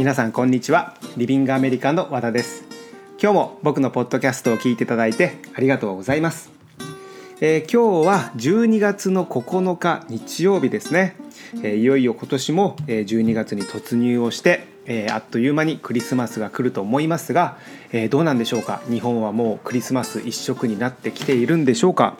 皆さんこんにちは。リビングアメリカの和田です。今日も僕のポッドキャストを聞いていただいてありがとうございます、えー、今日は12月の9日日曜日ですね、えー、いよいよ今年も12月に突入をしてえー、あっという間にクリスマスが来ると思いますが、えー、どうなんでしょうか？日本はもうクリスマス一色になってきているんでしょうか、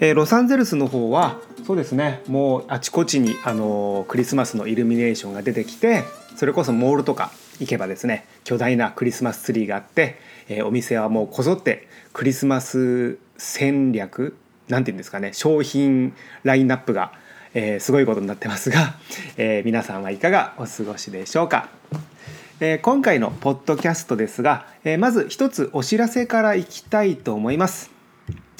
えー、ロサンゼルスの方はそうですね。もうあちこちにあのクリスマスのイルミネーションが出てきてそれこそモールとか行けばですね巨大なクリスマスツリーがあって、えー、お店はもうこぞってクリスマス戦略なんていうんですかね商品ラインナップが、えー、すごいことになってますが、えー、皆さんはいかがお過ごしでしょうか。えー、今回のポッドキャストですが、えー、まず一つお知らせからいきたいと思います。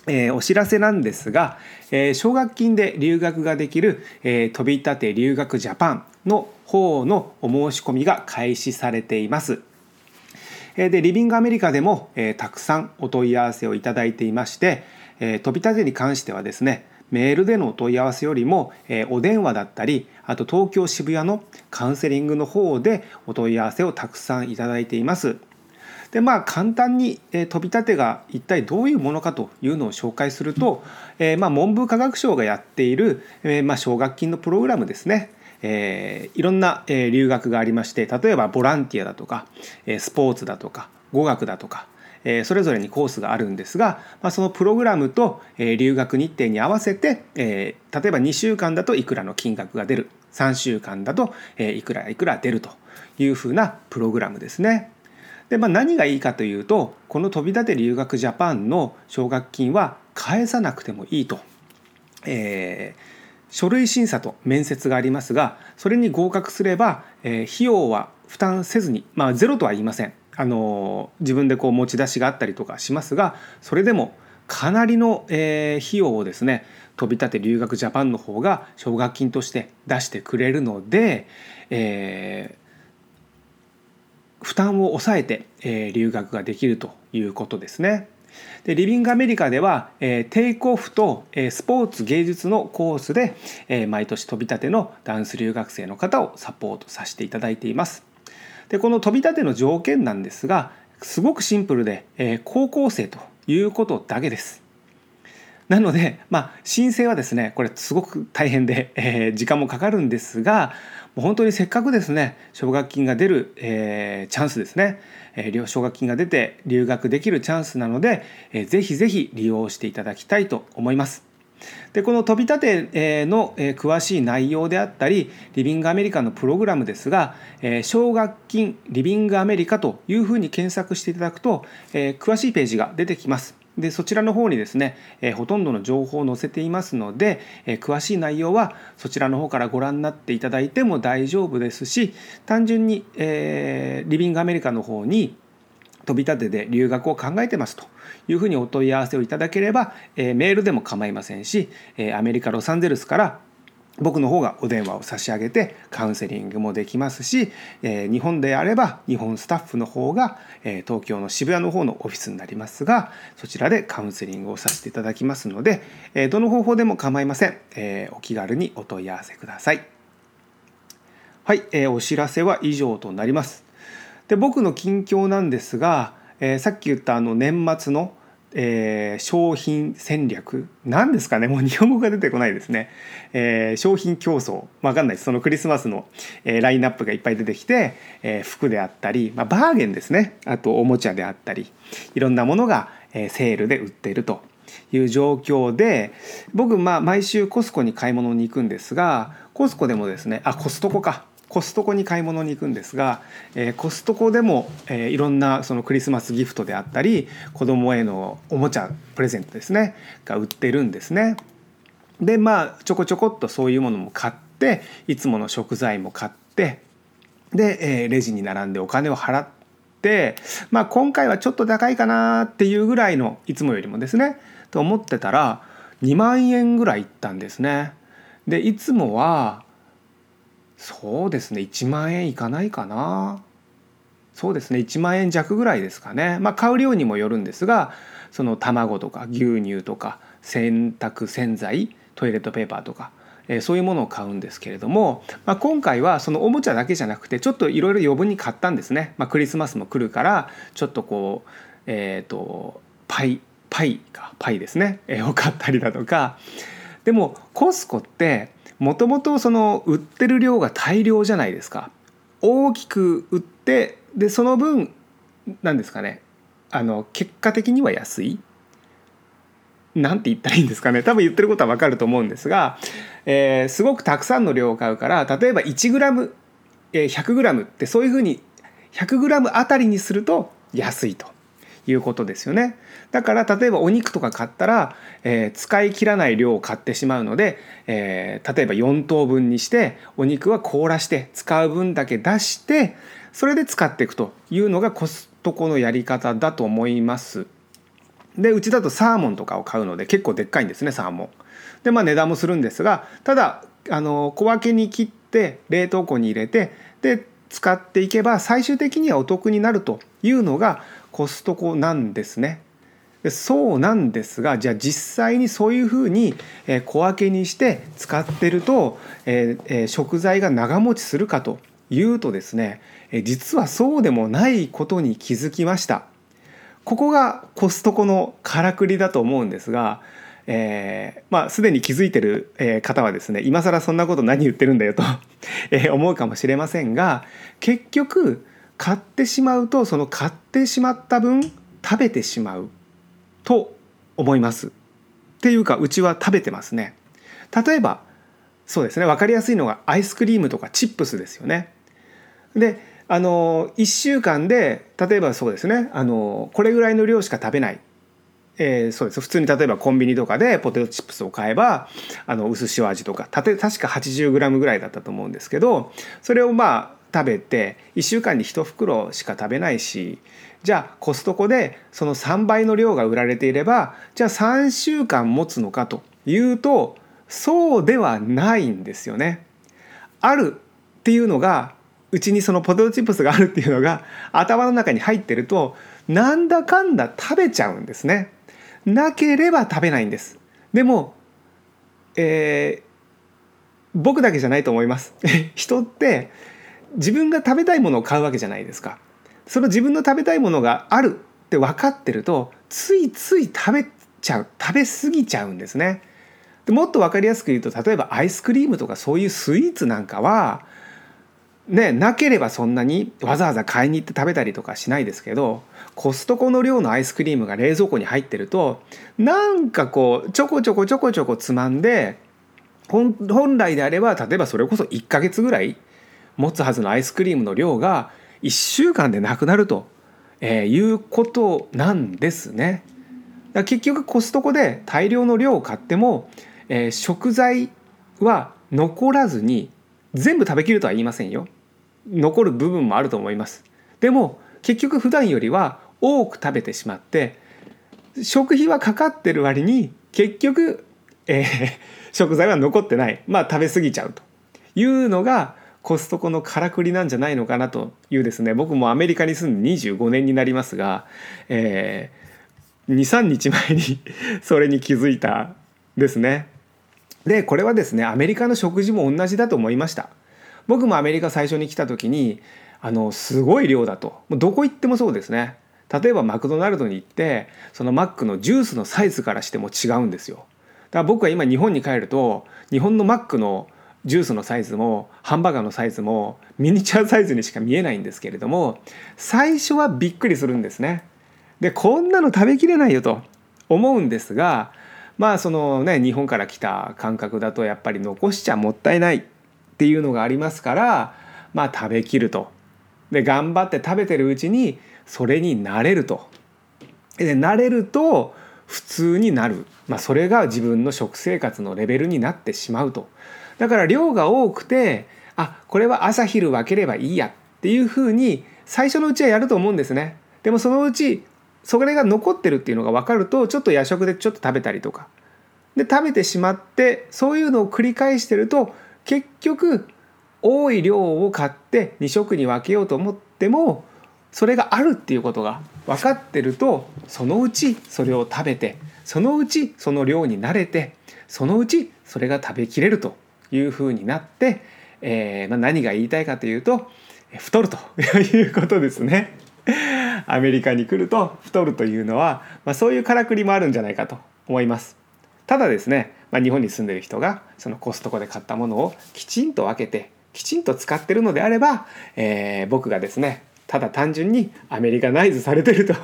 えー、お知らせなんですが、えー、奨学金で留学ができる、えー、飛び立て留学ジャパンの方のお申し込みが開始されています。え、でリビングアメリカでも、えー、たくさんお問い合わせをいただいていまして、えー、飛び立てに関してはですねメールでのお問い合わせよりも、えー、お電話だったりあと東京渋谷のカウンセリングの方でお問い合わせをたくさんいただいています。でまあ簡単に、えー、飛び立てが一体どういうものかというのを紹介すると、えー、まあ文部科学省がやっている、えー、まあ奨学金のプログラムですね。えー、いろんな、えー、留学がありまして例えばボランティアだとか、えー、スポーツだとか語学だとか、えー、それぞれにコースがあるんですが、まあ、そのプログラムと、えー、留学日程に合わせて、えー、例えば2週間だといくらの金額が出る3週間だと、えー、いくらいくら出るというふうなプログラムですね。で、まあ、何がいいかというとこの飛び立て留学ジャパンの奨学金は返さなくてもいいと、えー、書類審査と面接がありますがそれに合格すれば、え、費用は負担せずに、まあ、ゼロとは言いませんあの自分でこう持ち出しがあったりとかしますがそれでもかなりの、え、費用をですね飛び立て留学ジャパンの方が奨学金として出してくれるので、えー、負担を抑えて、え、留学ができるということですね。でリビングアメリカでは、えー、テイクオフと、えー、スポーツ芸術のコースで、えー、毎年飛び立てのダンス留学生の方をサポートさせていただいています。でこの飛び立ての条件なんですがすごくシンプルで、えー、高校生ということだけです。なので、まあ、申請はですねこれすごく大変で、えー、時間もかかるんですがもう本当にせっかくですね奨学金が出る、えー、チャンスですね、えー、奨学金が出て留学できるチャンスなので、えー、ぜひぜひ利用していただきたいと思います。でこの飛び立ての詳しい内容であったりリビングアメリカのプログラムですが奨学金リビングアメリカというふうに検索していただくと詳しいページが出てきます。でそちらの方にですね、えー、ほとんどの情報を載せていますので、えー、詳しい内容はそちらの方からご覧になっていただいても大丈夫ですし単純に、えー、リビングアメリカの方に飛び立てで留学を考えてますというふうにお問い合わせをいただければ、えー、メールでも構いませんし、えー、アメリカ・ロサンゼルスから僕の方がお電話を差し上げてカウンセリングもできますし、えー、日本であれば日本スタッフの方が、えー、東京の渋谷の方のオフィスになりますがそちらでカウンセリングをさせていただきますので、えー、どの方法でも構いません、えお気軽にお問い合わせください。はい、えお知らせは以上となります。で僕の近況なんですが、えさっき言ったあの年末のえー、商品戦略何ですかね。もう日本語が出てこないですね、えー、商品競争。わかんないです。そのクリスマスの、えー、ラインナップがいっぱい出てきて、え服であったり、まあ、バーゲンですね。あとおもちゃであったりいろんなものが、えセールで売っているという状況で僕まあ毎週コスコに買い物に行くんですがコスコでもですねあコストコか。コストコに買い物に行くんですが、えー、コストコでも、えー、いろんなそのクリスマスギフトであったり子供へのおもちゃプレゼントですねが売ってるんですね。でまあちょこちょこっとそういうものも買っていつもの食材も買ってで、えー、レジに並んでお金を払って、まあ、今回はちょっと高いかなっていうぐらいのいつもよりもですねと思ってたら2万円ぐらいいったんですね。でいつもはそうですね1万円いかないかな。そうですね1万円弱ぐらいですかね。まあ買う量にもよるんですがその卵とか牛乳とか洗濯洗剤トイレットペーパーとか、えー、そういうものを買うんですけれども、まあ、今回はそのおもちゃだけじゃなくてちょっといろいろ余分に買ったんですね、まあ、クリスマスも来るからちょっとこうえっ、ー、とパイパイかパイですね、えー、を買ったりだとか。でもコスコってもともとその売ってる量が大量じゃないですか。大きく売ってでその分なんですかね。あの結果的には安い。なんて言ったらいいんですかね。多分言ってることは分かると思うんですが、えー、すごくたくさんの量を買うから例えば 1g100g、えー、ってそういうふうに 100g あたりにすると安いと。いうことですよねだから例えばお肉とか買ったら、えー、使い切らない量を買ってしまうので、えー、例えば4等分にしてお肉は凍らして使う分だけ出してそれで使っていくというのがコストコのやり方だと思います。でうちだとサーモンとかを買うので結構でっかいんですねサーモン。でまあ値段もするんですがただあの小分けに切って冷凍庫に入れてで使っていけば最終的にはお得になるというのがコストコなんですね。そうなんですがじゃあ実際にそういうふうに小分けにして使ってると食材が長持ちするかというとですね実はそうでもないことに気づきました。ここがコストコのからくりだと思うんですが、えー、まあすでに気づいてる方はですね今更そんなこと何言ってるんだよと思うかもしれませんが結局買ってしまうとその買ってしまった分食べてしまうと思います。っていうかうちは食べてますね。例えばそうですね分かりやすいのがアイスクリームとかチップスですよね。であの1週間で例えばそうですねあのこれぐらいの量しか食べない、えー、そうです普通に例えばコンビニとかでポテトチップスを買えばあの薄塩味とかたて確か 80g ぐらいだったと思うんですけどそれをまあ食べて1週間に1袋しか食べないしじゃあコストコでその3倍の量が売られていればじゃあ3週間持つのかというとそうではないんですよね。あるっていうのがうちにそのポテトチップスがあるっていうのが頭の中に入ってるとなんだかんだ食べちゃうんですね。なければ食べないんです。でも、えー、僕だけじゃないと思います。人って自分が食べたいものを買うわけじゃないですか。その自分の食べたいものがあるって分かってるとついつい食べちゃう食べ過ぎちゃうんですね。でもっと分かりやすく言うと例えばアイスクリームとかそういうスイーツなんかはね、なければそんなにわざわざ買いに行って食べたりとかしないですけどコストコの量のアイスクリームが冷蔵庫に入ってるとなんかこうちょこちょこちょこちょこつまんで本来であれば例えばそれこそ1ヶ月ぐらい持つはずのアイスクリームの量が1週間でなくなると、えー、いうことなんですね。結局コストコで大量の量を買っても、えー、食材は残らずに全部食べきるとは言いませんよ。残る部分もあると思います。でも結局普段よりは多く食べてしまって食費はかかってる割に結局、えー、食材は残ってない。まあ食べ過ぎちゃうというのがコストコのからくりなんじゃないのかなというですね僕もアメリカに住んで25年になりますが、えー、23日前に それに気づいたですね。でこれはですねアメリカの食事も同じだと思いました。僕もアメリカ最初に来た時にあのすごい量だと。どこ行ってもそうですね。例えばマクドナルドに行ってそのマックのジュースのサイズからしても違うんですよ。だから僕は今日本に帰ると日本のマックのジュースのサイズもハンバーガーのサイズもミニチュアサイズにしか見えないんですけれども最初はびっくりするんですねでこんなの食べきれないよと思うんですがまあそのね日本から来た感覚だとやっぱり残しちゃもったいないっていうのがありますからまあ食べきると。で頑張って食べてるうちにそれに慣れると。で慣れると普通になる、まあ、それが自分の食生活のレベルになってしまうと。だから量が多くてあこれは朝昼分ければいいやっていうふうに最初のうちはやると思うんですね。でもそのうちそれが残ってるっていうのが分かるとちょっと夜食でちょっと食べたりとかで食べてしまってそういうのを繰り返してると結局多い量を買って2食に分けようと思ってもそれがあるっていうことが分かってるとそのうちそれを食べてそのうちその量に慣れてそのうちそれが食べきれるというふうになって、えー、まあ、何が言いたいかというと太ると いうことですね。アメリカに来ると太るというのは、まあ、そういうからくりもあるんじゃないかと思います。ただですね、まあ、日本に住んでる人がそのコストコで買ったものをきちんと分けてきちんと使ってるのであれば、えー、僕がですねただ単純にアメリカナイズされてると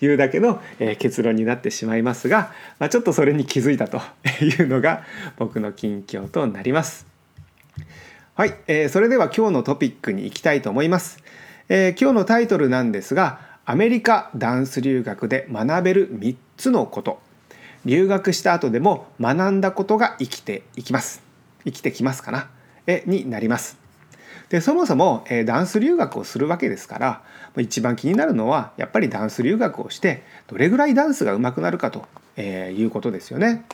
いうだけの、え、結論になってしまいますが、まあ、ちょっとそれに気づいたというのが僕の近況となります。はい、えー、それでは今日のトピックに行きたいと思います。えー、今日のタイトルなんですがアメリカダンス留学で学べる3つのこと留学した後でも学んだことが生きていきます生きてきますかな？えになりますでそもそも、えー、ダンス留学をするわけですから一番気になるのはやっぱりダンス留学をしてどれぐらいダンスが上手くなるかと、えー、いうことですよね。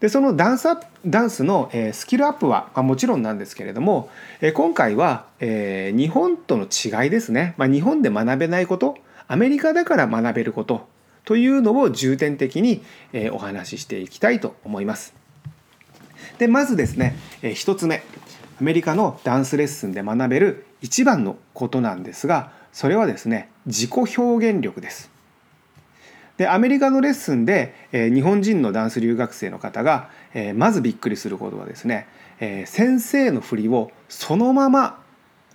でそのダンスダンスの、え、スキルアップは、まあ、もちろんなんですけれども、え、今回は、えー、日本との違いですね、まあ、日本で学べないことアメリカだから学べることというのを重点的に、え、お話ししていきたいと思います。でまずですね、え、1つ目アメリカのダンスレッスンで学べる一番のことなんですがそれはですね自己表現力です。でアメリカのレッスンで、えー、日本人のダンス留学生の方が、えー、まずびっくりすることはですね、えー、先生の振りをそのまま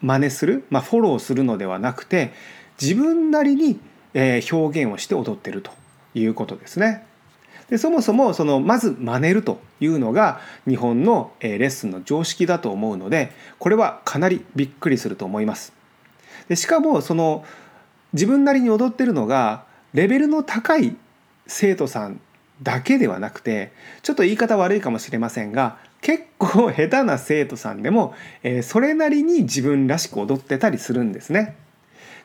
真似する、まあ、フォローするのではなくて自分なりに、えー、表現をして踊ってるということですね。でそもそもそのまず真似るというのが日本の、レッスンの常識だと思うのでこれはかなりびっくりすると思います。でしかもその自分なりに踊ってるのがレベルの高い生徒さんだけではなくてちょっと言い方悪いかもしれませんが結構下手な生徒さんでも、えー、それなりに自分らしく踊ってたりするんですね。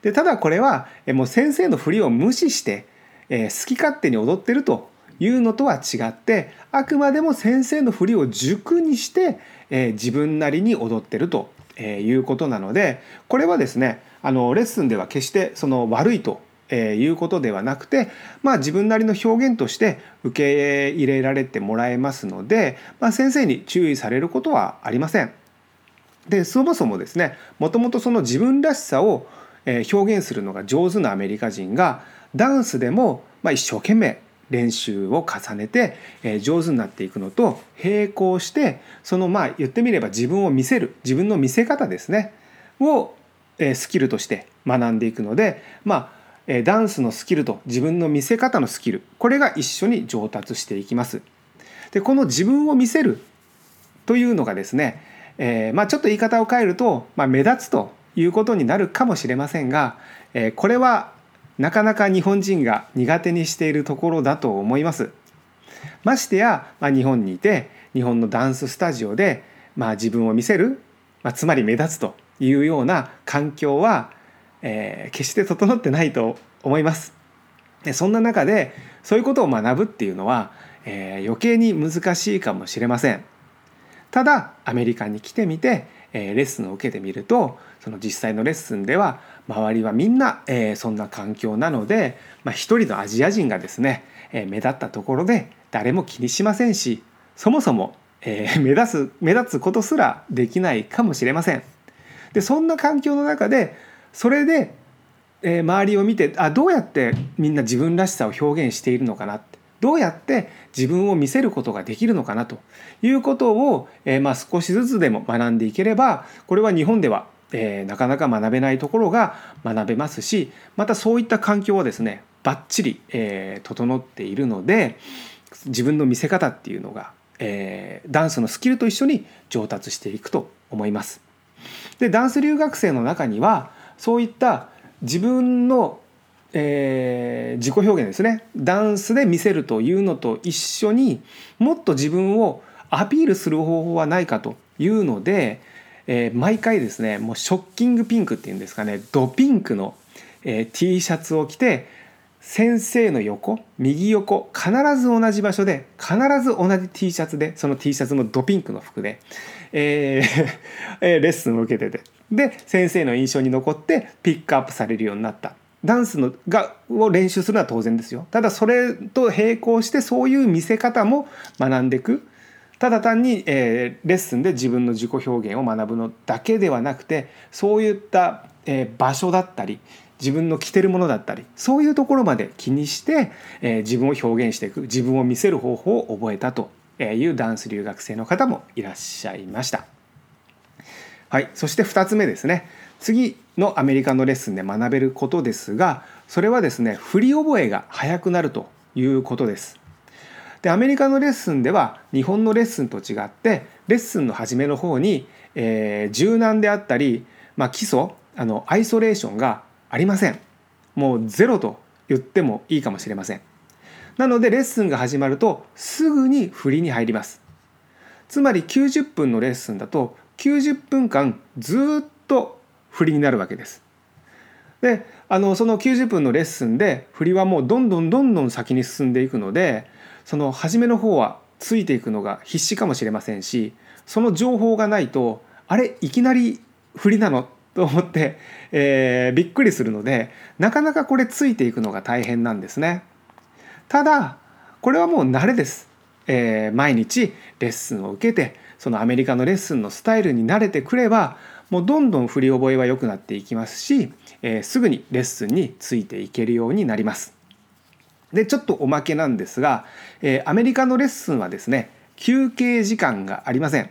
でただこれは、えー、もう先生の振りを無視して、えー、好き勝手に踊ってるというのとは違ってあくまでも先生の振りを軸にして、えー、自分なりに踊ってるとえいうことなのでこれはですねあのレッスンでは決してその悪いとえー、いうことではなくて、まあ、自分なりの表現として受け入れられてもらえますので、まあ、先生に注意されることはありません。でそもそもですねもともとその自分らしさを表現するのが上手なアメリカ人がダンスでもまあ一生懸命練習を重ねてえ上手になっていくのと並行してそのまあ言ってみれば自分を見せる自分の見せ方ですねをえスキルとして学んでいくのでまあダンスのスキルと自分の見せ方のスキルこれが一緒に上達していきます。でこの自分を見せるというのがですね、えー、まあ、ちょっと言い方を変えると、まあ、目立つということになるかもしれませんが、えー、これはなかなか日本人が苦手にしているところだと思います。ましてや、まあ、日本にいて日本のダンススタジオで、まあ、自分を見せる、まあ、つまり目立つというような環境はえー、決して整ってないと思います。でそんな中でそういうことを学ぶっていうのは、えー、余計に難しいかもしれません。ただアメリカに来てみて、えー、レッスンを受けてみるとその実際のレッスンでは周りはみんな、えー、そんな環境なので、まあ、一人のアジア人がですね、えー、目立ったところで誰も気にしませんしそもそも、えー、目立つ目立つことすらできないかもしれません。でそんな環境の中でそれで、えー、周りを見てあどうやってみんな自分らしさを表現しているのかなってどうやって自分を見せることができるのかなということを、えー、まあ少しずつでも学んでいければこれは日本では、えー、なかなか学べないところが学べますしまたそういった環境はですねバッチリ、えー、整っているので自分の見せ方っていうのが、えー、ダンスのスキルと一緒に上達していくと思います。でダンス留学生の中にはそういった自分の、えー、自己表現ですねダンスで見せるというのと一緒にもっと自分をアピールする方法はないかというので、えー、毎回ですねもうショッキングピンクっていうんですかねドピンクの、えー、T シャツを着て先生の横右横必ず同じ場所で必ず同じ T シャツでその T シャツもドピンクの服で、えー、レッスンを受けてて。で先生の印象に残ってピックアップされるようになった。ダンスのがを練習するのは当然ですよ。ただそれと並行してそういう見せ方も学んでいくただ単に、えー、レッスンで自分の自己表現を学ぶのだけではなくてそういった、えー、場所だったり自分の着てるものだったりそういうところまで気にして、えー、自分を表現していく自分を見せる方法を覚えたというダンス留学生の方もいらっしゃいました。はい、そして2つ目ですね次のアメリカのレッスンで学べることですがそれはですね振り覚えが早くなるということです。でアメリカのレッスンでは日本のレッスンと違ってレッスンの初めの方に、えー、柔軟であったり、まあ、基礎あのアイソレーションがありません。もうゼロと言ってもいいかもしれません。なのでレッスンが始まるとすぐに振りに入ります。つまり90分のレッスンだと90分間ずっと振りになるわけです。であのその90分のレッスンで振りはもうどんどんどんどん先に進んでいくのでその初めの方はついていくのが必死かもしれませんしその情報がないとあれいきなり振りなの？と思って、えー、びっくりするのでなかなかこれついていくのが大変なんですね。ただこれはもう慣れです。えー、毎日レッスンを受けてそのアメリカのレッスンのスタイルに慣れてくればもうどんどん振り覚えは良くなっていきますし、えー、すぐにレッスンについていけるようになります。でちょっとおまけなんですが、えー、アメリカのレッスンはですね休憩時間がありません。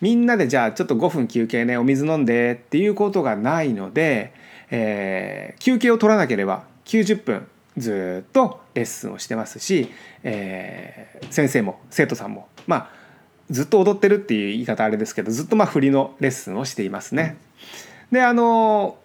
みんなでじゃあちょっと5分休憩ねお水飲んでっていうことがないので、えー、休憩を取らなければ90分ずっとレッスンをしてますし、えー、先生も生徒さんもまあずっと踊ってるっていう言い方あれですけどずっとまあ振りのレッスンをしていますね。であの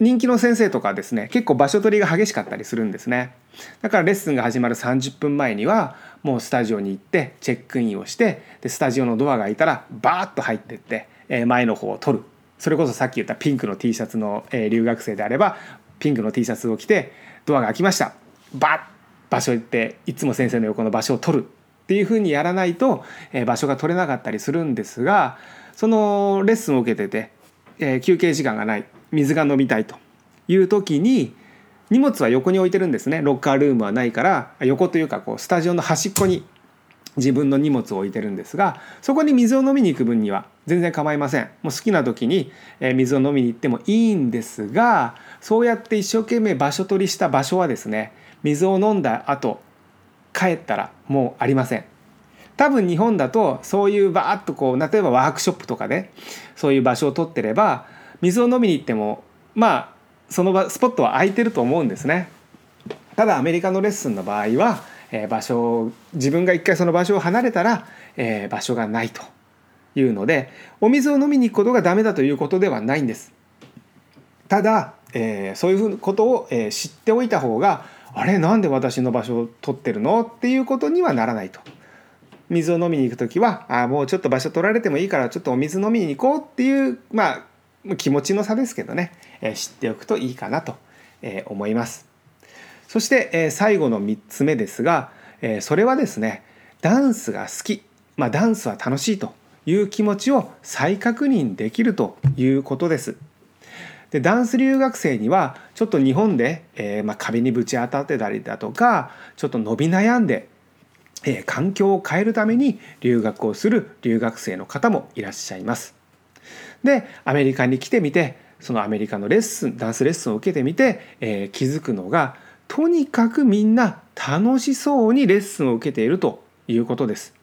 人気の先生とかですね結構場所取りが激しかったりするんですね。だからレッスンが始まる30分前にはもうスタジオに行ってチェックインをしてでスタジオのドアが開いたらバーッと入ってって、前の方を取る。それこそさっき言ったピンクの T シャツの、留学生であればピンクの T シャツを着てドアが開きました。バッ場所行っていつも先生の横の場所を取る。っていうふうにやらないと、場所が取れなかったりするんですがそのレッスンを受けてて、休憩時間がない。水が飲みたいという時に荷物は横に置いてるんですね。ロッカールームはないから横というかこうスタジオの端っこに自分の荷物を置いてるんですがそこに水を飲みに行く分には全然構いません。もう好きな時に水を飲みに行ってもいいんですがそうやって一生懸命場所取りした場所はですね水を飲んだ後帰ったらもうありません。多分日本だとそういうバーッとこう例えばワークショップとかでそういう場所を取ってれば水を飲みに行ってもまあその場スポットは空いてると思うんですね。ただアメリカのレッスンの場合は、えー、場所自分が一回その場所を離れたら、えー、場所がないというのでお水を飲みに行くことがダメだということではないんです。ただ、えー、そういうことを、えー、知っておいた方があれなんで私の場所を取ってるのっていうことにはならないと。水を飲みに行く時はあもうちょっと場所取られてもいいからちょっとお水飲みに行こうっていうまあ気持ちの差ですけどね、えー、知っておくといいかなと、えー、思います。そして、えー、最後の3つ目ですが、えー、それはですねダンスが好き、まあ、ダンスは楽しいという気持ちを再確認できるということです。でダンス留学生にはちょっと日本で、えーまあ、壁にぶち当たってたりだとかちょっと伸び悩んで、えー、環境を変えるために留学をする留学生の方もいらっしゃいます。でアメリカに来てみてそのアメリカのレッスンダンスレッスンを受けてみて、えー、気づくのがとにかくみんな楽しそうにレッスンを受けているということです。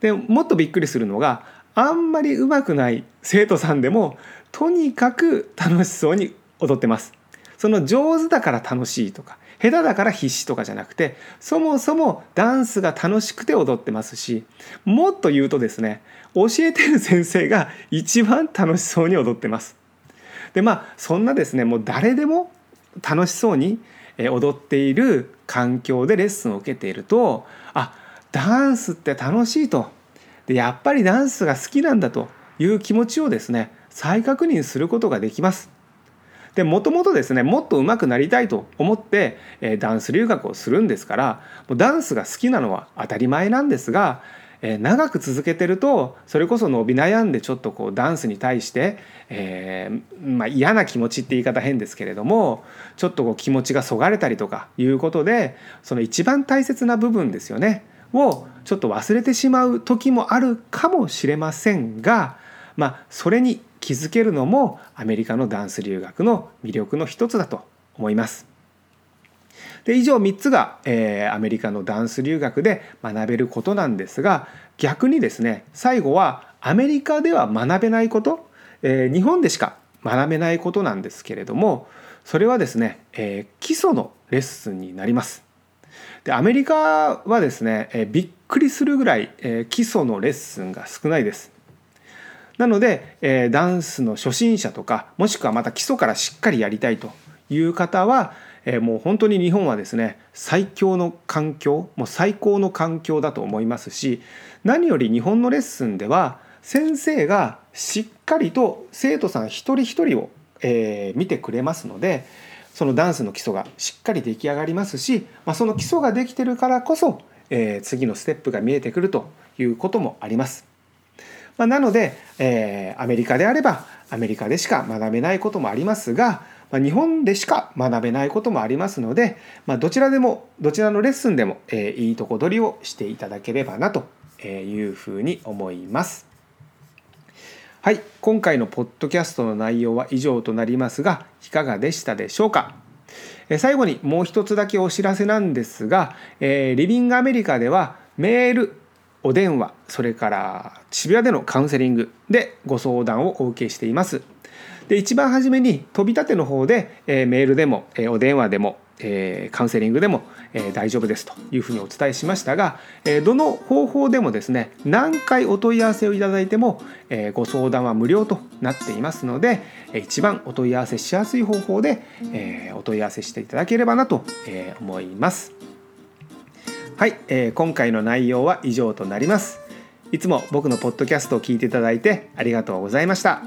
でもっとびっくりするのがあんまり上手くない生徒さんでもとにかく楽しそうに踊ってます。その上手だから楽しいとか手だから必死とかじゃなくてそもそもダンスが楽しくて踊ってますしもっと言うとですね教えてる先生が一番楽しそうに踊ってます。でまあそんなですねもう誰でも楽しそうに踊っている環境でレッスンを受けているとあダンスって楽しいとでやっぱりダンスが好きなんだという気持ちをですね再確認することができます。でもともとですねもっと上手くなりたいと思って、え、ダンス留学をするんですからもうダンスが好きなのは当たり前なんですが、え、長く続けてるとそれこそ伸び悩んでちょっとこうダンスに対して、えー、まあ、嫌な気持ちって言い方変ですけれどもちょっとこう気持ちがそがれたりとかいうことでその一番大切な部分ですよねをちょっと忘れてしまう時もあるかもしれませんが、まあ、それに気づけるのもアメリカのダンス留学の魅力の一つだと思います。で以上3つが、えー、アメリカのダンス留学で学べることなんですが逆にですね最後はアメリカでは学べないこと、えー、日本でしか学べないことなんですけれどもそれはですね、えー、基礎のレッスンになります。でアメリカはですね、えー、びっくりするぐらい、えー、基礎のレッスンが少ないです。なので、えー、ダンスの初心者とかもしくはまた基礎からしっかりやりたいという方は、えー、もう本当に日本はですね最強の環境もう最高の環境だと思いますし何より日本のレッスンでは先生がしっかりと生徒さん一人一人を、えー、見てくれますのでそのダンスの基礎がしっかり出来上がりますし、まあ、その基礎ができてるからこそ、えー、次のステップが見えてくるということもあります。まあ、なので、えー、アメリカであればアメリカでしか学べないこともありますが、まあ、日本でしか学べないこともありますので、まあ、どちらでもどちらのレッスンでも、えー、いいとこ取りをしていただければなというふうに思います。はい、今回のポッドキャストの内容は以上となりますがいかがでしたでしょうか？最後にもう一つだけお知らせなんですが、えー、リビングアメリカではメールお電話それから渋谷でのカウンセリングでご相談をお受けしていますで一番初めに飛び立ての方で、え、メールでも、え、お電話でも、え、カウンセリングでも、え、大丈夫ですというふうにお伝えしましたが、え、どの方法でもですね何回お問い合わせをいただいても、え、ご相談は無料となっていますので一番お問い合わせしやすい方法で、え、お問い合わせしていただければなと、思います。はい、えー、今回の内容は以上となります。いつも僕のポッドキャストを聞いていただいてありがとうございました。